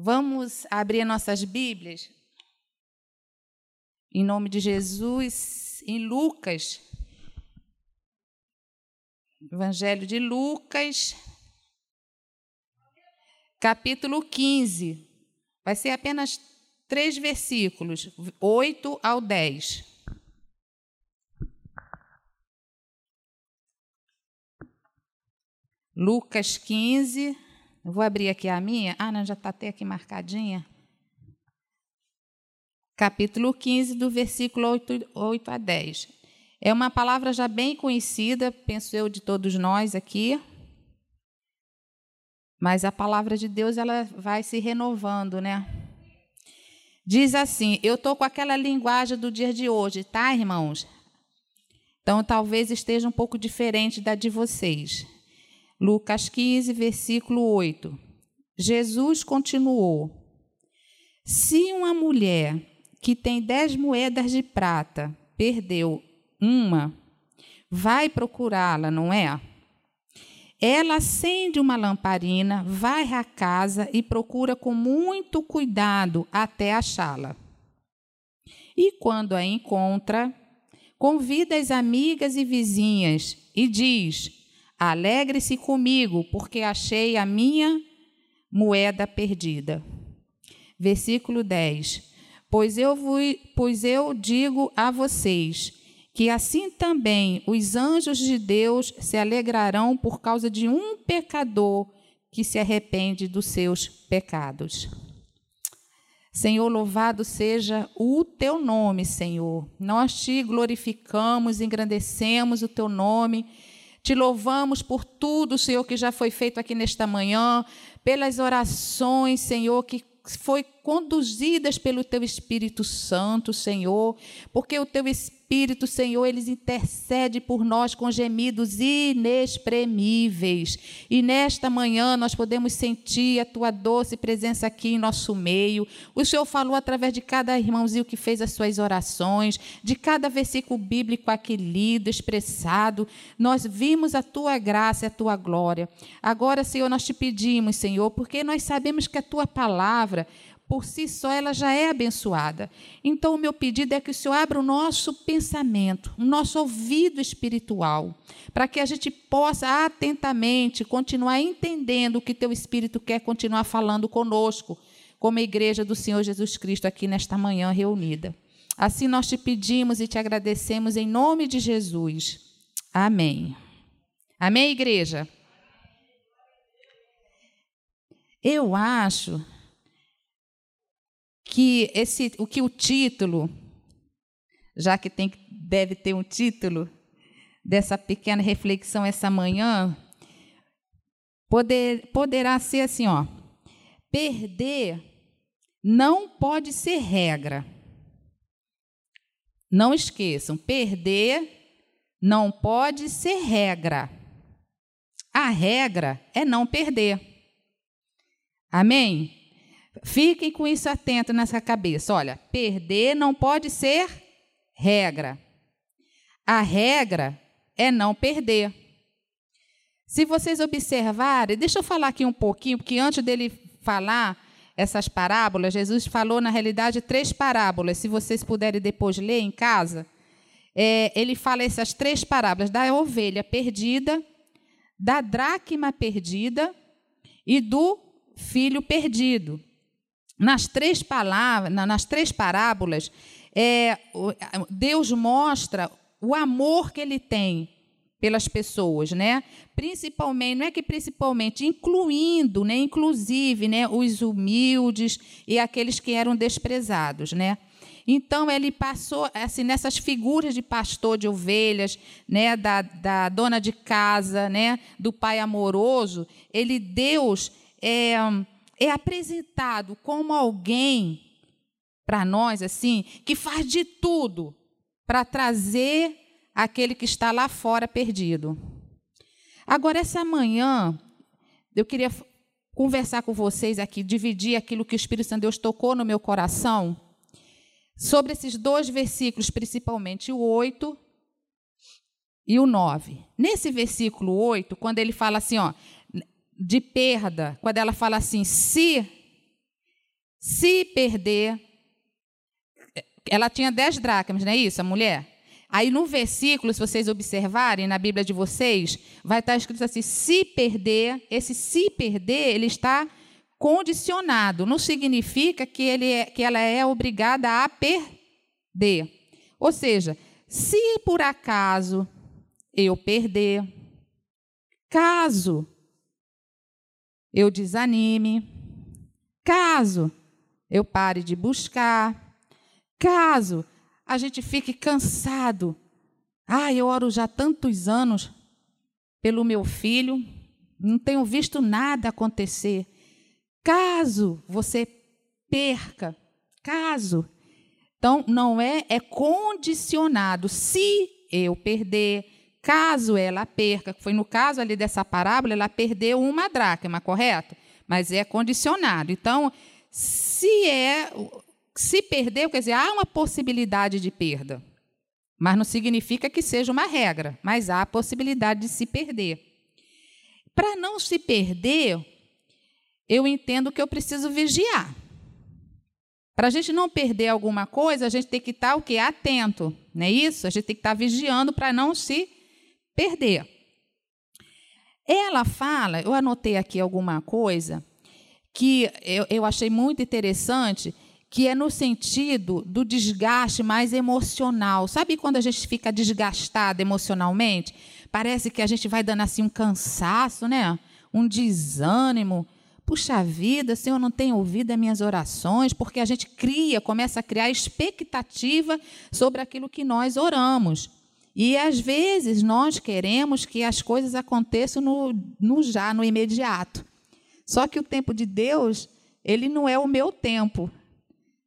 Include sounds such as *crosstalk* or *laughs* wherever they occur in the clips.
Vamos abrir nossas Bíblias, em nome de Jesus, em Lucas, Evangelho de Lucas, capítulo 15. Vai ser apenas três versículos, 8 ao 10. Lucas 15. Eu vou abrir aqui a minha. Ah, não, já está até aqui marcadinha. Capítulo 15, do versículo 8, 8 a 10. É uma palavra já bem conhecida, penso eu, de todos nós aqui. Mas a palavra de Deus ela vai se renovando, né? Diz assim: Eu estou com aquela linguagem do dia de hoje, tá, irmãos? Então talvez esteja um pouco diferente da de vocês. Lucas 15, versículo 8. Jesus continuou: Se uma mulher que tem dez moedas de prata perdeu uma, vai procurá-la, não é? Ela acende uma lamparina, vai à casa e procura com muito cuidado até achá-la. E quando a encontra, convida as amigas e vizinhas e diz: Alegre-se comigo, porque achei a minha moeda perdida. Versículo 10. Pois eu, pois eu digo a vocês que assim também os anjos de Deus se alegrarão por causa de um pecador que se arrepende dos seus pecados. Senhor, louvado seja o teu nome, Senhor. Nós te glorificamos, engrandecemos o teu nome te louvamos por tudo, Senhor, que já foi feito aqui nesta manhã, pelas orações, Senhor, que foi conduzidas pelo teu Espírito Santo, Senhor, porque o teu Espírito Espírito, Senhor, eles intercede por nós com gemidos inexprimíveis. E nesta manhã nós podemos sentir a tua doce presença aqui em nosso meio. O Senhor falou através de cada irmãozinho que fez as suas orações, de cada versículo bíblico aqui lido, expressado. Nós vimos a tua graça e a tua glória. Agora, Senhor, nós te pedimos, Senhor, porque nós sabemos que a tua palavra por si só ela já é abençoada. Então, o meu pedido é que o Senhor abra o nosso pensamento, o nosso ouvido espiritual, para que a gente possa atentamente continuar entendendo o que teu Espírito quer continuar falando conosco, como a igreja do Senhor Jesus Cristo aqui nesta manhã reunida. Assim nós te pedimos e te agradecemos em nome de Jesus. Amém. Amém, igreja? Eu acho que esse, o que o título, já que tem, deve ter um título dessa pequena reflexão essa manhã, poder, poderá ser assim, ó, perder não pode ser regra. Não esqueçam, perder não pode ser regra. A regra é não perder. Amém? Fiquem com isso atento nessa cabeça. Olha, perder não pode ser regra. A regra é não perder. Se vocês observarem, deixa eu falar aqui um pouquinho, porque antes dele falar essas parábolas, Jesus falou, na realidade, três parábolas. Se vocês puderem depois ler em casa, é, ele fala essas três parábolas: da ovelha perdida, da dracma perdida e do filho perdido. Nas três palavras, nas três parábolas, é, Deus mostra o amor que ele tem pelas pessoas, né? Principalmente, não é que principalmente, incluindo, né, inclusive, né, os humildes e aqueles que eram desprezados, né? Então ele passou assim nessas figuras de pastor de ovelhas, né, da, da dona de casa, né, do pai amoroso, ele Deus é, é apresentado como alguém para nós assim que faz de tudo para trazer aquele que está lá fora perdido. Agora essa manhã eu queria conversar com vocês aqui, dividir aquilo que o Espírito Santo Deus tocou no meu coração sobre esses dois versículos, principalmente o 8 e o 9. Nesse versículo 8, quando ele fala assim, ó, de perda, quando ela fala assim, se Se perder. Ela tinha dez dracmas, não é isso, a mulher? Aí no versículo, se vocês observarem na Bíblia de vocês, vai estar escrito assim: se perder, esse se perder, ele está condicionado. Não significa que, ele é, que ela é obrigada a perder. Ou seja, se por acaso eu perder, caso eu desanime, caso eu pare de buscar, caso a gente fique cansado. Ah, eu oro já tantos anos pelo meu filho, não tenho visto nada acontecer. Caso você perca, caso. Então, não é, é condicionado. Se eu perder, caso ela perca, foi no caso ali dessa parábola, ela perdeu uma dracma, correto? Mas é condicionado. Então, se é se perdeu, quer dizer, há uma possibilidade de perda. Mas não significa que seja uma regra, mas há a possibilidade de se perder. Para não se perder, eu entendo que eu preciso vigiar. Para a gente não perder alguma coisa, a gente tem que estar o quê? Atento, não é isso? A gente tem que estar vigiando para não se perder. Ela fala, eu anotei aqui alguma coisa que eu, eu achei muito interessante, que é no sentido do desgaste mais emocional. Sabe quando a gente fica desgastado emocionalmente? Parece que a gente vai dando assim um cansaço, né? Um desânimo. Puxa vida, Senhor não tem ouvido as minhas orações, porque a gente cria, começa a criar expectativa sobre aquilo que nós oramos. E às vezes nós queremos que as coisas aconteçam no, no já, no imediato. Só que o tempo de Deus, ele não é o meu tempo.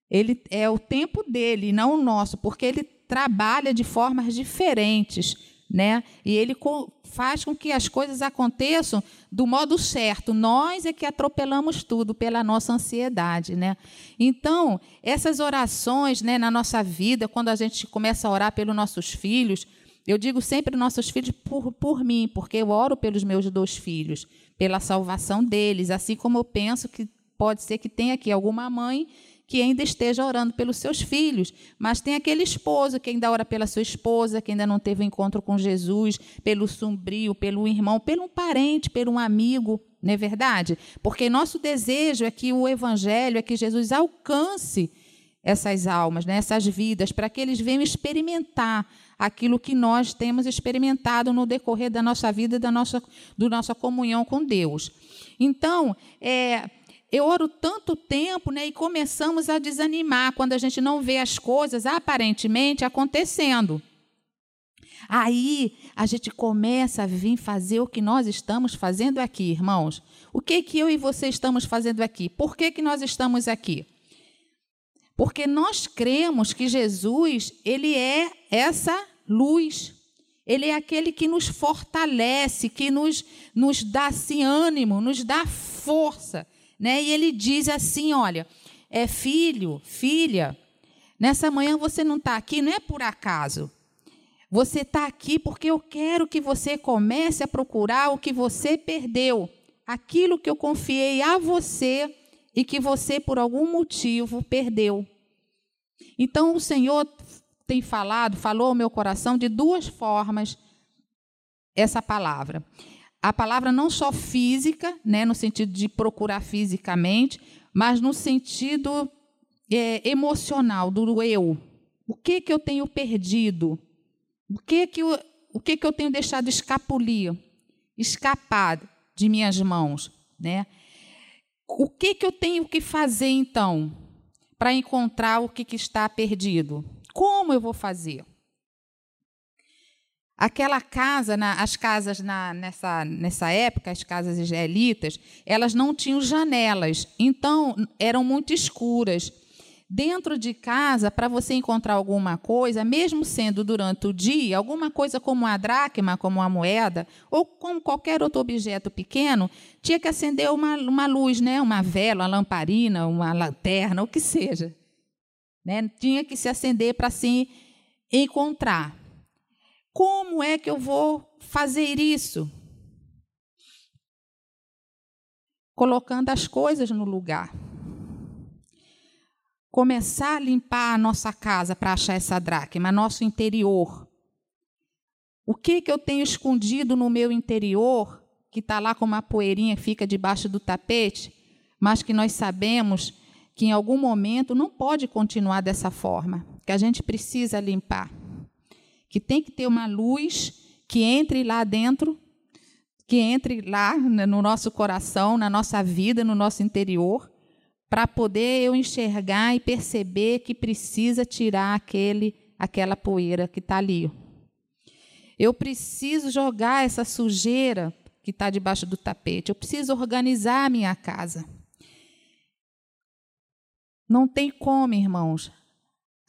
Ele é o tempo dele, não o nosso, porque ele trabalha de formas diferentes, né? E ele faz com que as coisas aconteçam do modo certo. Nós é que atropelamos tudo pela nossa ansiedade, né? Então, essas orações, né, na nossa vida, quando a gente começa a orar pelos nossos filhos, eu digo sempre nossos filhos por, por mim, porque eu oro pelos meus dois filhos, pela salvação deles, assim como eu penso que pode ser que tenha aqui alguma mãe que ainda esteja orando pelos seus filhos, mas tem aquele esposo que ainda ora pela sua esposa, que ainda não teve um encontro com Jesus, pelo sombrio, pelo irmão, pelo parente, pelo amigo, não é verdade? Porque nosso desejo é que o evangelho, é que Jesus alcance essas almas, né, essas vidas, para que eles venham experimentar aquilo que nós temos experimentado no decorrer da nossa vida, da nossa, do nossa comunhão com Deus. Então, é, eu oro tanto tempo né, e começamos a desanimar quando a gente não vê as coisas aparentemente acontecendo. Aí a gente começa a vir fazer o que nós estamos fazendo aqui, irmãos. O que que eu e você estamos fazendo aqui? Por que, que nós estamos aqui? Porque nós cremos que Jesus, ele é essa luz. Ele é aquele que nos fortalece, que nos, nos dá assim, ânimo, nos dá força. Né? E ele diz assim: olha, é filho, filha, nessa manhã você não está aqui, não é por acaso. Você está aqui porque eu quero que você comece a procurar o que você perdeu, aquilo que eu confiei a você e que você, por algum motivo, perdeu. Então, o Senhor tem falado, falou ao meu coração de duas formas essa palavra a palavra não só física, né, no sentido de procurar fisicamente, mas no sentido é, emocional, do eu. O que, que eu tenho perdido? O que, que, eu, o que, que eu tenho deixado escapulir, escapar de minhas mãos? Né? O que, que eu tenho que fazer, então, para encontrar o que, que está perdido? Como eu vou fazer? Aquela casa, na, as casas na, nessa, nessa época, as casas israelitas, elas não tinham janelas, então eram muito escuras. Dentro de casa, para você encontrar alguma coisa, mesmo sendo durante o dia, alguma coisa como a dracma, como a moeda, ou como qualquer outro objeto pequeno, tinha que acender uma, uma luz, né? uma vela, uma lamparina, uma lanterna, o que seja. Né? Tinha que se acender para se encontrar. Como é que eu vou fazer isso? Colocando as coisas no lugar. começar a limpar a nossa casa para achar essa dracma, nosso interior. O que, que eu tenho escondido no meu interior, que está lá com uma poeirinha fica debaixo do tapete, mas que nós sabemos que em algum momento não pode continuar dessa forma, que a gente precisa limpar. Que tem que ter uma luz que entre lá dentro, que entre lá no nosso coração, na nossa vida, no nosso interior, para poder eu enxergar e perceber que precisa tirar aquele, aquela poeira que está ali. Eu preciso jogar essa sujeira que está debaixo do tapete. Eu preciso organizar a minha casa. Não tem como, irmãos,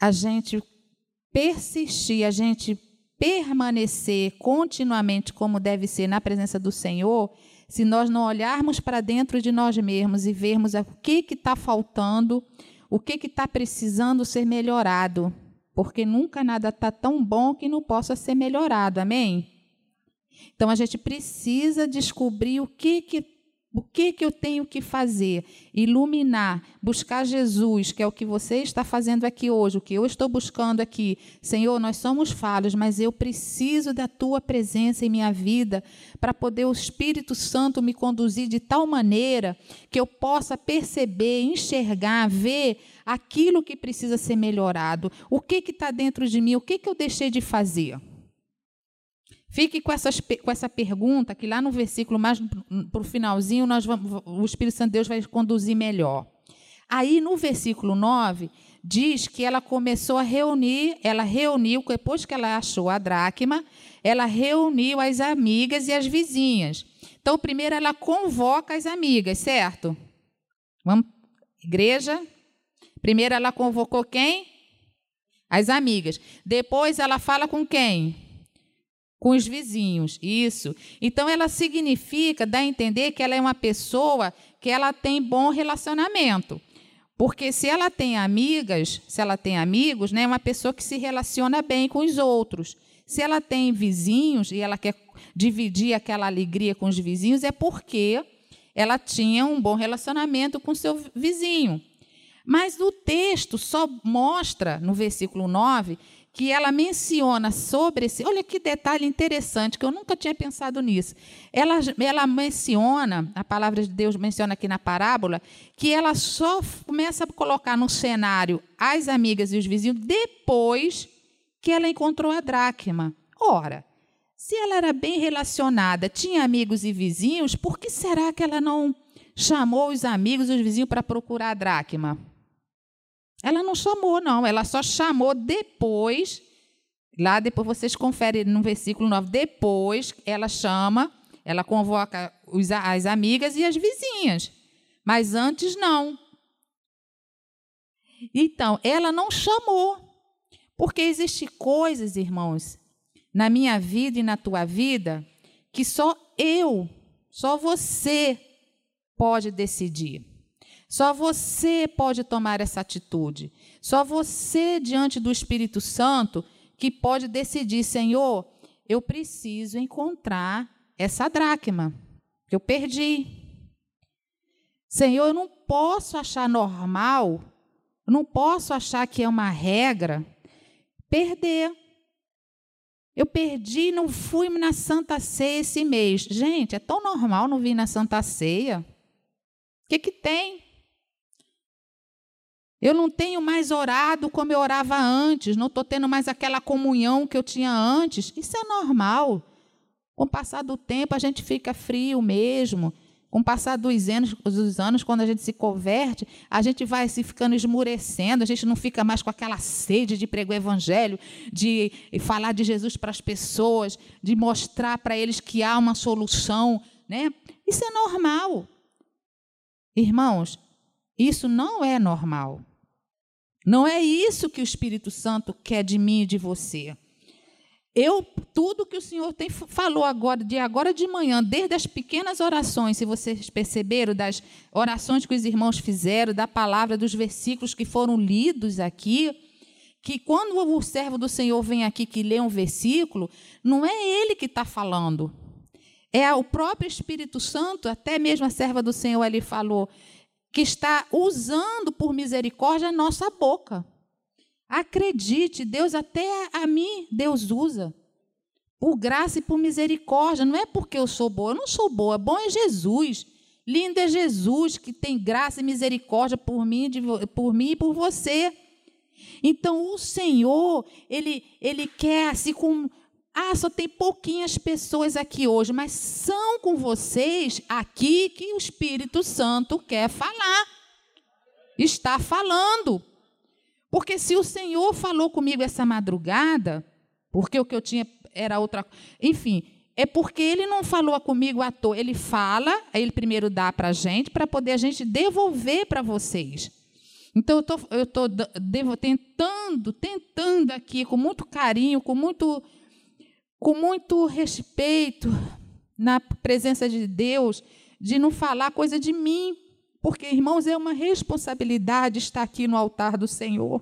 a gente persistir, a gente permanecer continuamente como deve ser na presença do Senhor se nós não olharmos para dentro de nós mesmos e vermos o que está faltando, o que está precisando ser melhorado, porque nunca nada está tão bom que não possa ser melhorado, amém? Então a gente precisa descobrir o que, o que, que eu tenho que fazer? Iluminar, buscar Jesus, que é o que você está fazendo aqui hoje, o que eu estou buscando aqui. Senhor, nós somos falhos, mas eu preciso da tua presença em minha vida para poder o Espírito Santo me conduzir de tal maneira que eu possa perceber, enxergar, ver aquilo que precisa ser melhorado. O que está dentro de mim? O que, que eu deixei de fazer? Fique com, essas, com essa pergunta, que lá no versículo mais para o finalzinho, nós vamos, o Espírito Santo de Deus vai conduzir melhor. Aí no versículo 9, diz que ela começou a reunir, ela reuniu, depois que ela achou a dracma, ela reuniu as amigas e as vizinhas. Então, primeiro ela convoca as amigas, certo? Vamos, igreja. Primeiro ela convocou quem? As amigas. Depois ela fala com quem? Com os vizinhos. Isso. Então ela significa, dá a entender que ela é uma pessoa que ela tem bom relacionamento. Porque se ela tem amigas, se ela tem amigos, né, é uma pessoa que se relaciona bem com os outros. Se ela tem vizinhos e ela quer dividir aquela alegria com os vizinhos, é porque ela tinha um bom relacionamento com seu vizinho. Mas o texto só mostra, no versículo 9, que ela menciona sobre esse. Olha que detalhe interessante, que eu nunca tinha pensado nisso. Ela, ela menciona, a palavra de Deus menciona aqui na parábola, que ela só começa a colocar no cenário as amigas e os vizinhos depois que ela encontrou a dracma. Ora, se ela era bem relacionada, tinha amigos e vizinhos, por que será que ela não chamou os amigos e os vizinhos para procurar a dracma? Ela não chamou, não, ela só chamou depois. Lá depois vocês conferem no versículo 9. Depois ela chama, ela convoca os, as amigas e as vizinhas. Mas antes não. Então, ela não chamou. Porque existem coisas, irmãos, na minha vida e na tua vida, que só eu, só você pode decidir. Só você pode tomar essa atitude. Só você, diante do Espírito Santo, que pode decidir: Senhor, eu preciso encontrar essa dracma que eu perdi. Senhor, eu não posso achar normal, não posso achar que é uma regra perder. Eu perdi, não fui na Santa Ceia esse mês. Gente, é tão normal não vir na Santa Ceia. O que, que tem? Eu não tenho mais orado como eu orava antes, não estou tendo mais aquela comunhão que eu tinha antes. Isso é normal. Com o passar do tempo, a gente fica frio mesmo. Com o passar dos anos, dos anos, quando a gente se converte, a gente vai se ficando esmurecendo, a gente não fica mais com aquela sede de pregar o evangelho, de falar de Jesus para as pessoas, de mostrar para eles que há uma solução. Né? Isso é normal. Irmãos, isso não é normal. Não é isso que o Espírito Santo quer de mim e de você. Eu tudo que o Senhor tem falou agora de agora de manhã, desde as pequenas orações, se vocês perceberam das orações que os irmãos fizeram, da palavra dos versículos que foram lidos aqui, que quando o servo do Senhor vem aqui que lê um versículo, não é ele que está falando, é o próprio Espírito Santo, até mesmo a serva do Senhor ali falou, que está usando por misericórdia a nossa boca. Acredite, Deus até a mim, Deus usa. Por graça e por misericórdia. Não é porque eu sou boa, eu não sou boa. Bom é Jesus. Lindo é Jesus que tem graça e misericórdia por mim, por mim e por você. Então o Senhor, ele, ele quer assim com ah, só tem pouquinhas pessoas aqui hoje, mas são com vocês aqui que o Espírito Santo quer falar. Está falando. Porque se o Senhor falou comigo essa madrugada, porque o que eu tinha era outra. Enfim, é porque ele não falou comigo à toa. Ele fala, ele primeiro dá para a gente, para poder a gente devolver para vocês. Então, eu estou tentando, tentando aqui, com muito carinho, com muito com muito respeito na presença de Deus, de não falar coisa de mim, porque, irmãos, é uma responsabilidade estar aqui no altar do Senhor.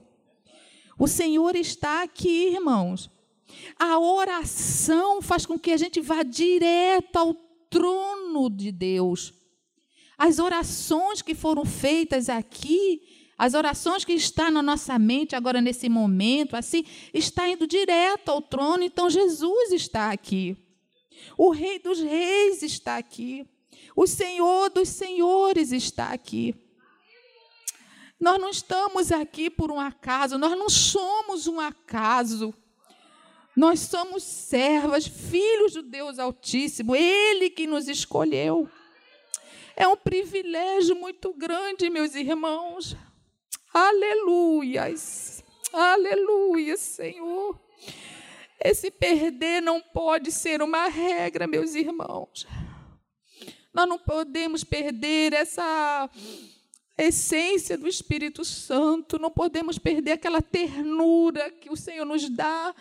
O Senhor está aqui, irmãos. A oração faz com que a gente vá direto ao trono de Deus. As orações que foram feitas aqui as orações que estão na nossa mente agora nesse momento, assim, está indo direto ao trono, então Jesus está aqui. O Rei dos Reis está aqui. O Senhor dos Senhores está aqui. Nós não estamos aqui por um acaso, nós não somos um acaso. Nós somos servas, filhos do Deus Altíssimo, Ele que nos escolheu. É um privilégio muito grande, meus irmãos. Aleluias, aleluia, Senhor. Esse perder não pode ser uma regra, meus irmãos. Nós não podemos perder essa essência do Espírito Santo, não podemos perder aquela ternura que o Senhor nos dá.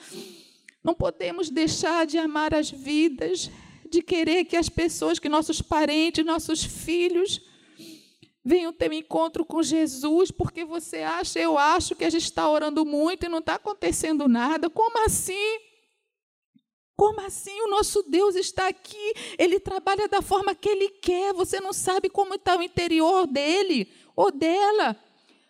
Não podemos deixar de amar as vidas, de querer que as pessoas, que nossos parentes, nossos filhos, venham ter um encontro com Jesus, porque você acha, eu acho que a gente está orando muito e não está acontecendo nada. Como assim? Como assim? O nosso Deus está aqui, ele trabalha da forma que ele quer. Você não sabe como está o interior dele ou dela.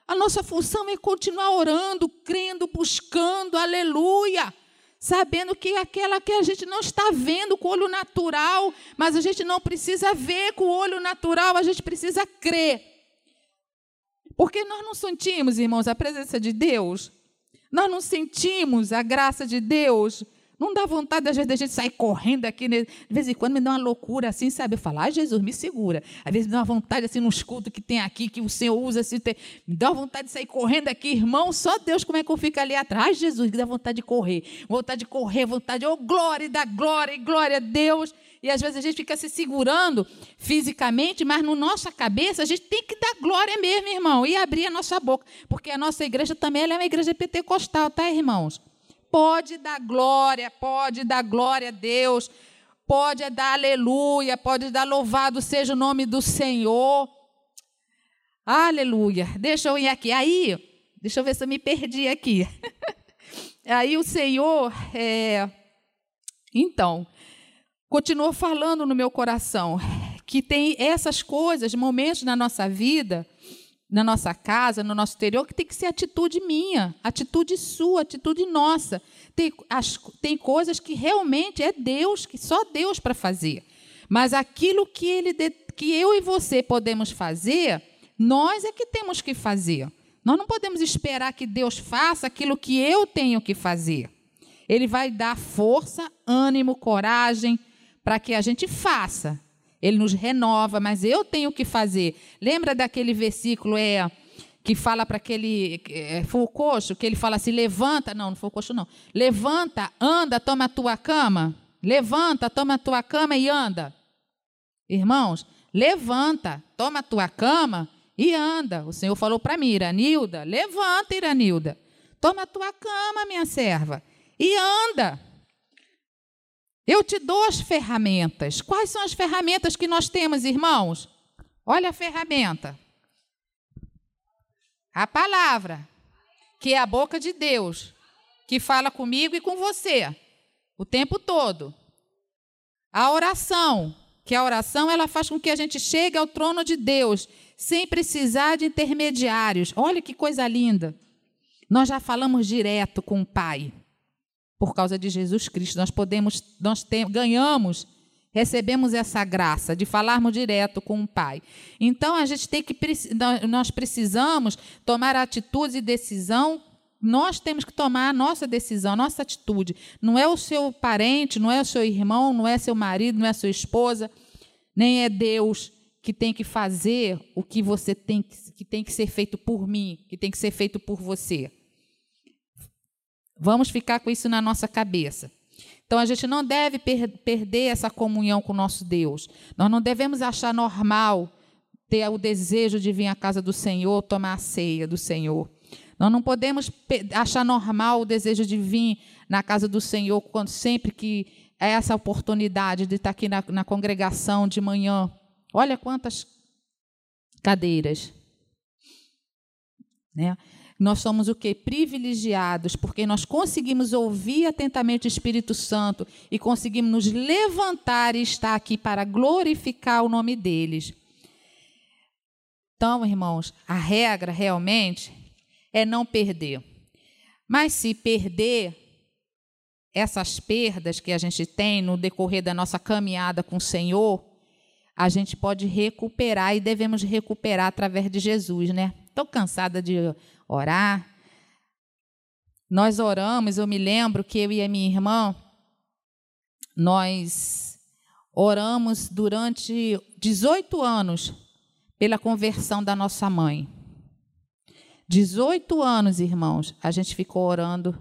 A nossa função é continuar orando, crendo, buscando, aleluia. Sabendo que aquela que a gente não está vendo com o olho natural, mas a gente não precisa ver com o olho natural, a gente precisa crer. Porque nós não sentimos, irmãos, a presença de Deus, nós não sentimos a graça de Deus. Não dá vontade, às vezes, da gente sair correndo aqui. Né? De vez em quando me dá uma loucura assim, sabe? Eu falo, ai, Jesus, me segura. Às vezes me dá uma vontade, assim, nos cultos que tem aqui, que o Senhor usa, assim, tem... me dá uma vontade de sair correndo aqui, irmão. Só Deus, como é que eu fico ali atrás? Ai, Jesus, que dá vontade de correr. Vontade de correr, vontade, oh, glória da glória, glória a Deus. E às vezes a gente fica se segurando fisicamente, mas na nossa cabeça a gente tem que dar glória mesmo, irmão, e abrir a nossa boca. Porque a nossa igreja também é uma igreja pentecostal, tá, irmãos? Pode dar glória, pode dar glória a Deus, pode dar aleluia, pode dar louvado seja o nome do Senhor. Aleluia. Deixa eu ir aqui. Aí, deixa eu ver se eu me perdi aqui. *laughs* Aí o Senhor, é... então, continuou falando no meu coração que tem essas coisas, momentos na nossa vida, na nossa casa, no nosso interior, que tem que ser atitude minha, atitude sua, atitude nossa. Tem, as, tem coisas que realmente é Deus, que só Deus para fazer. Mas aquilo que, ele, que eu e você podemos fazer, nós é que temos que fazer. Nós não podemos esperar que Deus faça aquilo que eu tenho que fazer. Ele vai dar força, ânimo, coragem, para que a gente faça. Ele nos renova, mas eu tenho que fazer. Lembra daquele versículo é que fala para aquele é, coxo, que ele fala assim: levanta, não, não foi não. Levanta, anda, toma a tua cama. Levanta, toma a tua cama e anda. Irmãos, levanta, toma a tua cama e anda. O Senhor falou para mim, Iranilda, levanta, Iranilda. Toma a tua cama, minha serva, e anda. Eu te dou as ferramentas. Quais são as ferramentas que nós temos, irmãos? Olha a ferramenta. A palavra, que é a boca de Deus, que fala comigo e com você o tempo todo. A oração, que a oração ela faz com que a gente chegue ao trono de Deus sem precisar de intermediários. Olha que coisa linda. Nós já falamos direto com o Pai. Por causa de Jesus Cristo, nós podemos, nós tem, ganhamos, recebemos essa graça de falarmos direto com o Pai. Então a gente tem que nós precisamos tomar atitude e decisão nós temos que tomar a nossa decisão, a nossa atitude. Não é o seu parente, não é o seu irmão, não é seu marido, não é sua esposa, nem é Deus que tem que fazer o que você tem que, que tem que ser feito por mim, que tem que ser feito por você. Vamos ficar com isso na nossa cabeça. Então a gente não deve per perder essa comunhão com o nosso Deus. Nós não devemos achar normal ter o desejo de vir à casa do Senhor, tomar a ceia do Senhor. Nós não podemos achar normal o desejo de vir na casa do Senhor quando sempre que é essa oportunidade de estar aqui na, na congregação de manhã. Olha quantas cadeiras. Né? Nós somos o que? Privilegiados, porque nós conseguimos ouvir atentamente o Espírito Santo e conseguimos nos levantar e estar aqui para glorificar o nome deles. Então, irmãos, a regra realmente é não perder. Mas se perder essas perdas que a gente tem no decorrer da nossa caminhada com o Senhor, a gente pode recuperar e devemos recuperar através de Jesus, né? Estou cansada de orar. Nós oramos, eu me lembro que eu e a minha irmã, nós oramos durante 18 anos pela conversão da nossa mãe. 18 anos, irmãos, a gente ficou orando,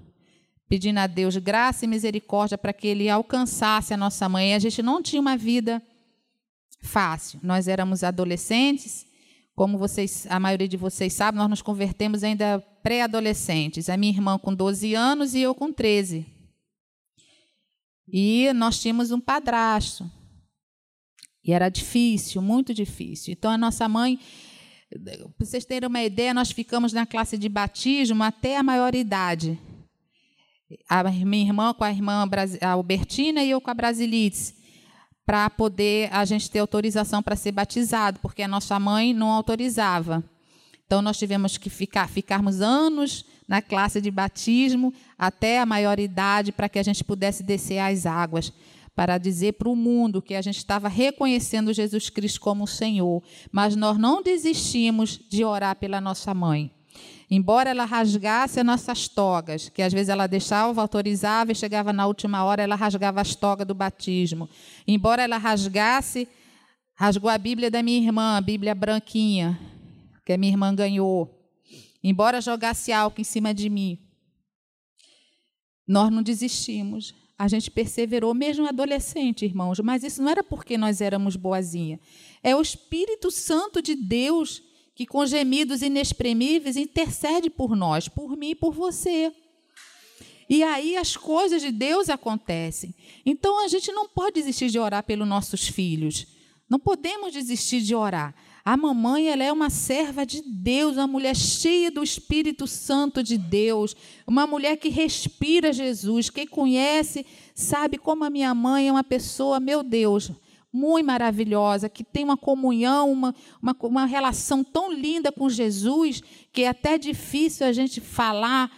pedindo a Deus graça e misericórdia para que Ele alcançasse a nossa mãe. A gente não tinha uma vida fácil. Nós éramos adolescentes, como vocês, a maioria de vocês sabe, nós nos convertemos ainda pré-adolescentes. A minha irmã com 12 anos e eu com 13. E nós tínhamos um padrasto. E era difícil, muito difícil. Então a nossa mãe para vocês terem uma ideia, nós ficamos na classe de batismo até a maioridade. A minha irmã com a irmã Albertina e eu com a Brasilites, para poder a gente ter autorização para ser batizado, porque a nossa mãe não autorizava. Então nós tivemos que ficar, ficarmos anos na classe de batismo até a maioridade para que a gente pudesse descer as águas para dizer para o mundo que a gente estava reconhecendo Jesus Cristo como o Senhor, mas nós não desistimos de orar pela nossa mãe. Embora ela rasgasse as nossas togas, que às vezes ela deixava, autorizava e chegava na última hora, ela rasgava as togas do batismo. Embora ela rasgasse, rasgou a Bíblia da minha irmã, a Bíblia branquinha, que a minha irmã ganhou. Embora jogasse álcool em cima de mim, nós não desistimos a gente perseverou, mesmo adolescente, irmãos, mas isso não era porque nós éramos boazinha. É o Espírito Santo de Deus que, com gemidos inexprimíveis, intercede por nós, por mim e por você. E aí as coisas de Deus acontecem. Então a gente não pode desistir de orar pelos nossos filhos. Não podemos desistir de orar. A mamãe ela é uma serva de Deus, uma mulher cheia do Espírito Santo de Deus, uma mulher que respira Jesus. Quem conhece sabe como a minha mãe é uma pessoa, meu Deus, muito maravilhosa, que tem uma comunhão, uma, uma, uma relação tão linda com Jesus, que é até difícil a gente falar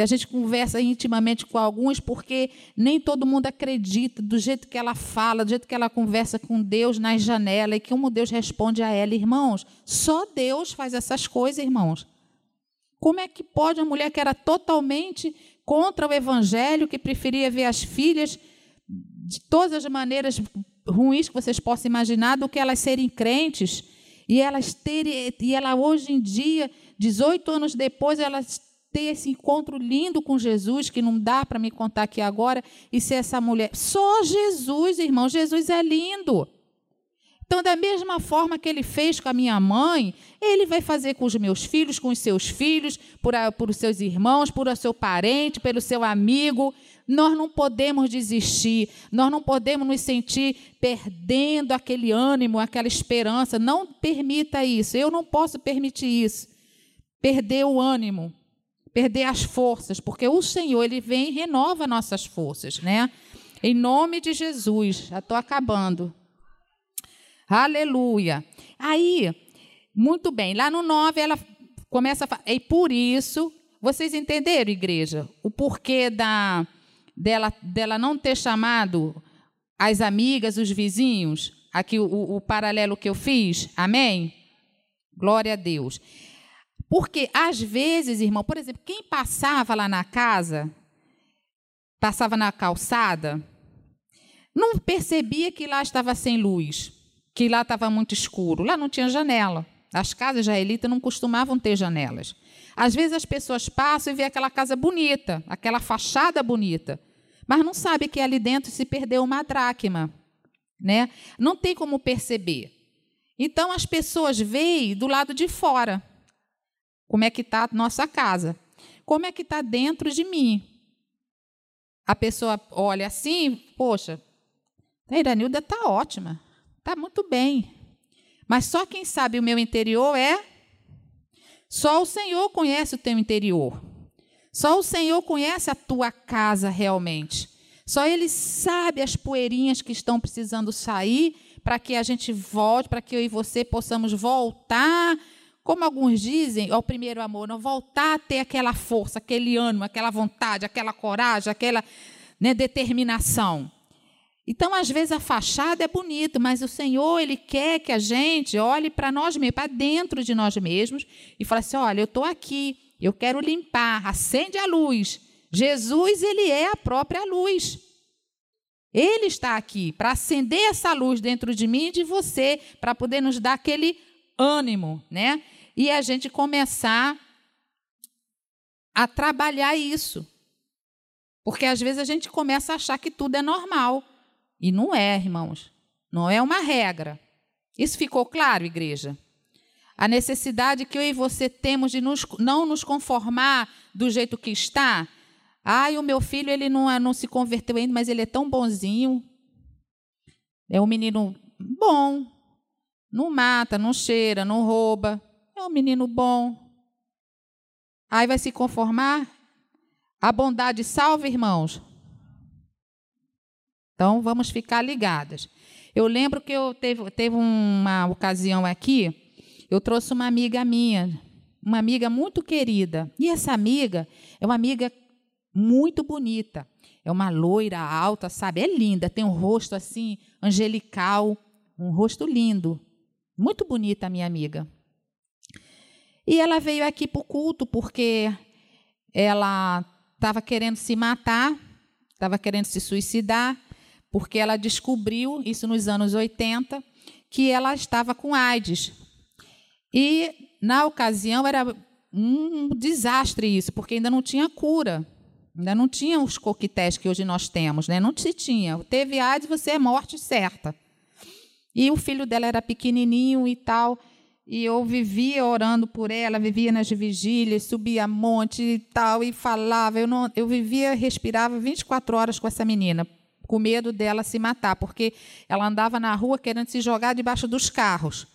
a gente conversa intimamente com alguns, porque nem todo mundo acredita do jeito que ela fala, do jeito que ela conversa com Deus na janela e como Deus responde a ela. Irmãos, só Deus faz essas coisas, irmãos. Como é que pode uma mulher que era totalmente contra o evangelho, que preferia ver as filhas de todas as maneiras ruins que vocês possam imaginar, do que elas serem crentes, e elas terem, e ela hoje em dia, 18 anos depois, elas ter esse encontro lindo com Jesus, que não dá para me contar aqui agora, e ser essa mulher. Só Jesus, irmão, Jesus é lindo. Então, da mesma forma que ele fez com a minha mãe, ele vai fazer com os meus filhos, com os seus filhos, por, a, por os seus irmãos, por o seu parente, pelo seu amigo. Nós não podemos desistir, nós não podemos nos sentir perdendo aquele ânimo, aquela esperança. Não permita isso, eu não posso permitir isso. Perder o ânimo perder as forças, porque o Senhor ele vem e renova nossas forças, né? Em nome de Jesus, já estou acabando. Aleluia. Aí, muito bem, lá no 9 ela começa a falar, e por isso, vocês entenderam, igreja, o porquê da, dela, dela não ter chamado as amigas, os vizinhos? Aqui o, o paralelo que eu fiz, amém? Glória a Deus. Porque, às vezes, irmão, por exemplo, quem passava lá na casa, passava na calçada, não percebia que lá estava sem luz, que lá estava muito escuro. Lá não tinha janela. As casas israelitas não costumavam ter janelas. Às vezes as pessoas passam e vê aquela casa bonita, aquela fachada bonita, mas não sabe que ali dentro se perdeu uma dracma, né? Não tem como perceber. Então as pessoas veem do lado de fora como é que está a nossa casa, como é que está dentro de mim. A pessoa olha assim, poxa, a Iranilda está ótima, está muito bem. Mas só quem sabe o meu interior é. Só o Senhor conhece o teu interior. Só o Senhor conhece a tua casa realmente. Só Ele sabe as poeirinhas que estão precisando sair para que a gente volte, para que eu e você possamos voltar, como alguns dizem, ao primeiro amor, não voltar a ter aquela força, aquele ânimo, aquela vontade, aquela coragem, aquela né, determinação. Então, às vezes, a fachada é bonita, mas o Senhor, Ele quer que a gente olhe para nós mesmos, para dentro de nós mesmos, e fale assim: olha, eu estou aqui, eu quero limpar, acende a luz. Jesus, Ele é a própria luz. Ele está aqui para acender essa luz dentro de mim e de você, para poder nos dar aquele ânimo, né? E a gente começar a trabalhar isso. Porque às vezes a gente começa a achar que tudo é normal. E não é, irmãos. Não é uma regra. Isso ficou claro, igreja? A necessidade que eu e você temos de nos, não nos conformar do jeito que está. Ai, o meu filho ele não, não se converteu ainda, mas ele é tão bonzinho. É um menino bom. Não mata, não cheira, não rouba. É um menino bom. Aí vai se conformar? A bondade salva, irmãos? Então, vamos ficar ligadas. Eu lembro que eu teve, teve uma ocasião aqui, eu trouxe uma amiga minha, uma amiga muito querida. E essa amiga é uma amiga muito bonita. É uma loira alta, sabe? É linda, tem um rosto assim, angelical, um rosto lindo. Muito bonita a minha amiga. E ela veio aqui para o culto porque ela estava querendo se matar, estava querendo se suicidar porque ela descobriu, isso nos anos 80, que ela estava com AIDS. E, na ocasião, era um desastre isso, porque ainda não tinha cura. Ainda não tinha os coquetéis que hoje nós temos, né? não se tinha. Teve AIDS, você é morte certa. E o filho dela era pequenininho e tal, e eu vivia orando por ela, vivia nas vigílias, subia monte e tal, e falava. Eu, não, eu vivia, respirava 24 horas com essa menina, com medo dela se matar, porque ela andava na rua querendo se jogar debaixo dos carros.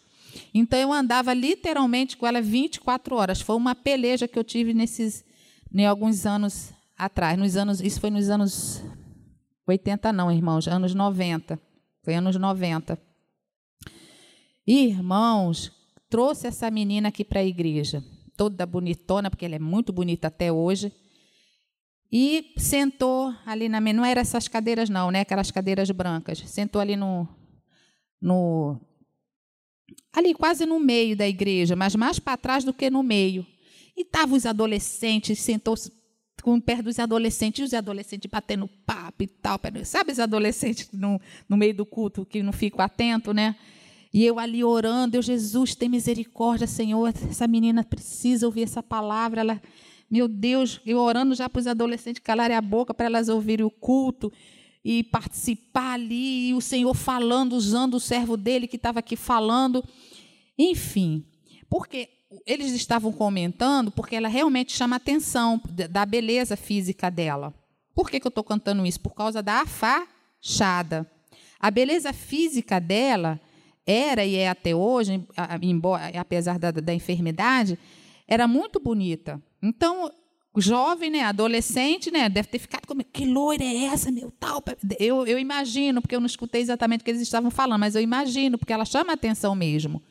Então eu andava literalmente com ela 24 horas. Foi uma peleja que eu tive nesses né, alguns anos atrás, nos anos, isso foi nos anos 80 não, irmãos, anos 90. Foi anos 90. Irmãos, trouxe essa menina aqui para a igreja, toda bonitona, porque ela é muito bonita até hoje. E sentou ali na não era essas cadeiras não, né? Aquelas cadeiras brancas. Sentou ali no no ali quase no meio da igreja, mas mais para trás do que no meio. E estavam os adolescentes, sentou-se com perto dos adolescentes, e os adolescentes batendo papo e tal. Sabe os adolescentes no, no meio do culto que não ficam atentos, né? E eu ali orando, eu, Jesus, tem misericórdia, Senhor, essa menina precisa ouvir essa palavra, ela meu Deus, eu orando já para os adolescentes calarem a boca para elas ouvirem o culto e participar ali, e o Senhor falando, usando o servo dele que estava aqui falando. Enfim, porque eles estavam comentando, porque ela realmente chama atenção da beleza física dela. Por que, que eu estou cantando isso? Por causa da fachada. A beleza física dela era e é até hoje, embora, apesar da, da enfermidade, era muito bonita. Então, jovem, né, adolescente, né, deve ter ficado comigo, que loira é essa, meu tal? Eu, eu imagino, porque eu não escutei exatamente o que eles estavam falando, mas eu imagino, porque ela chama atenção mesmo.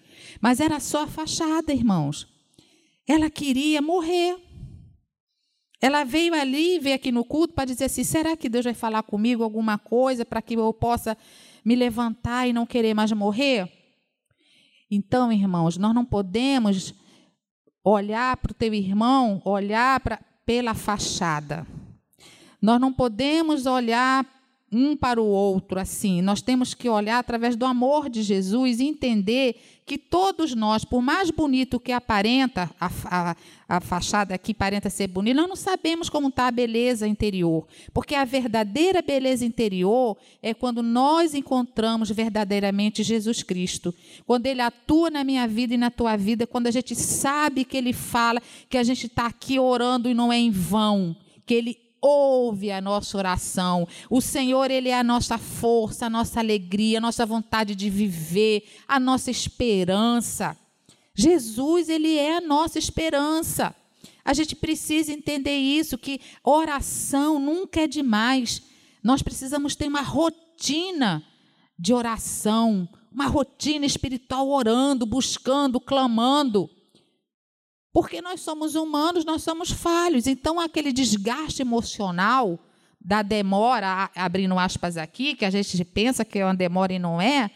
Mas era só a fachada, irmãos. Ela queria morrer. Ela veio ali, veio aqui no culto para dizer assim: será que Deus vai falar comigo alguma coisa para que eu possa me levantar e não querer mais morrer? Então, irmãos, nós não podemos olhar para o teu irmão, olhar pra, pela fachada. Nós não podemos olhar um para o outro assim. Nós temos que olhar através do amor de Jesus e entender que todos nós, por mais bonito que aparenta a, a, a fachada aqui, aparenta ser bonita, nós não sabemos como está a beleza interior. Porque a verdadeira beleza interior é quando nós encontramos verdadeiramente Jesus Cristo. Quando Ele atua na minha vida e na tua vida, quando a gente sabe que Ele fala, que a gente está aqui orando e não é em vão, que Ele ouve a nossa oração. O Senhor, Ele é a nossa força, a nossa alegria, a nossa vontade de viver, a nossa esperança. Jesus, Ele é a nossa esperança. A gente precisa entender isso, que oração nunca é demais. Nós precisamos ter uma rotina de oração, uma rotina espiritual orando, buscando, clamando. Porque nós somos humanos, nós somos falhos. Então, aquele desgaste emocional da demora, abrindo aspas aqui, que a gente pensa que é uma demora e não é,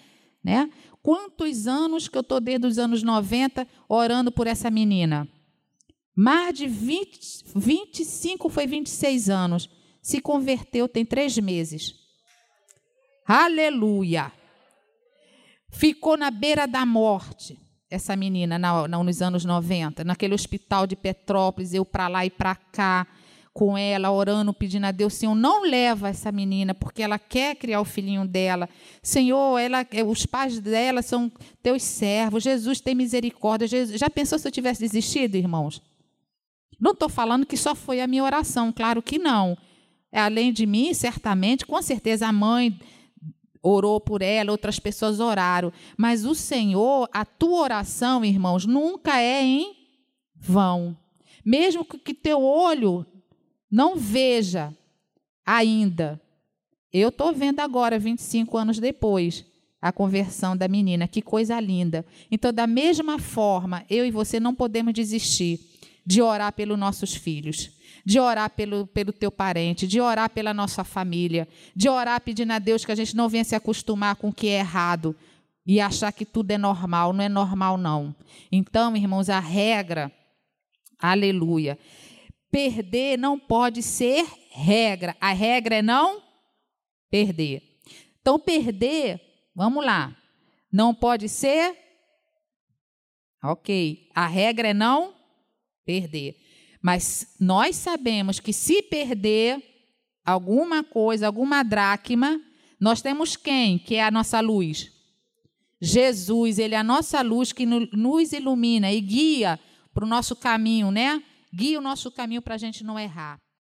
né? Quantos anos que eu estou desde os anos 90 orando por essa menina? Mais de 20, 25, foi 26 anos. Se converteu, tem três meses. Aleluia! Ficou na beira da morte essa menina na, na, nos anos 90, naquele hospital de Petrópolis, eu para lá e para cá com ela, orando, pedindo a Deus, Senhor, não leva essa menina, porque ela quer criar o filhinho dela. Senhor, ela, eh, os pais dela são teus servos. Jesus tem misericórdia. Jesus, já pensou se eu tivesse desistido, irmãos? Não estou falando que só foi a minha oração, claro que não. É, além de mim, certamente, com certeza a mãe orou por ela, outras pessoas oraram. Mas o Senhor, a tua oração, irmãos, nunca é em vão. Mesmo que teu olho não veja ainda. Eu estou vendo agora, 25 anos depois, a conversão da menina. Que coisa linda. Então, da mesma forma, eu e você não podemos desistir de orar pelos nossos filhos de orar pelo, pelo teu parente, de orar pela nossa família, de orar pedindo a Deus que a gente não venha se acostumar com o que é errado e achar que tudo é normal. Não é normal, não. Então, irmãos, a regra, aleluia, perder não pode ser regra. A regra é não perder. Então, perder, vamos lá, não pode ser. Ok. A regra é não perder. Mas nós sabemos que se perder alguma coisa, alguma dracma, nós temos quem? Que é a nossa luz. Jesus, ele é a nossa luz que nos ilumina e guia para o nosso caminho, né? Guia o nosso caminho para a gente não errar.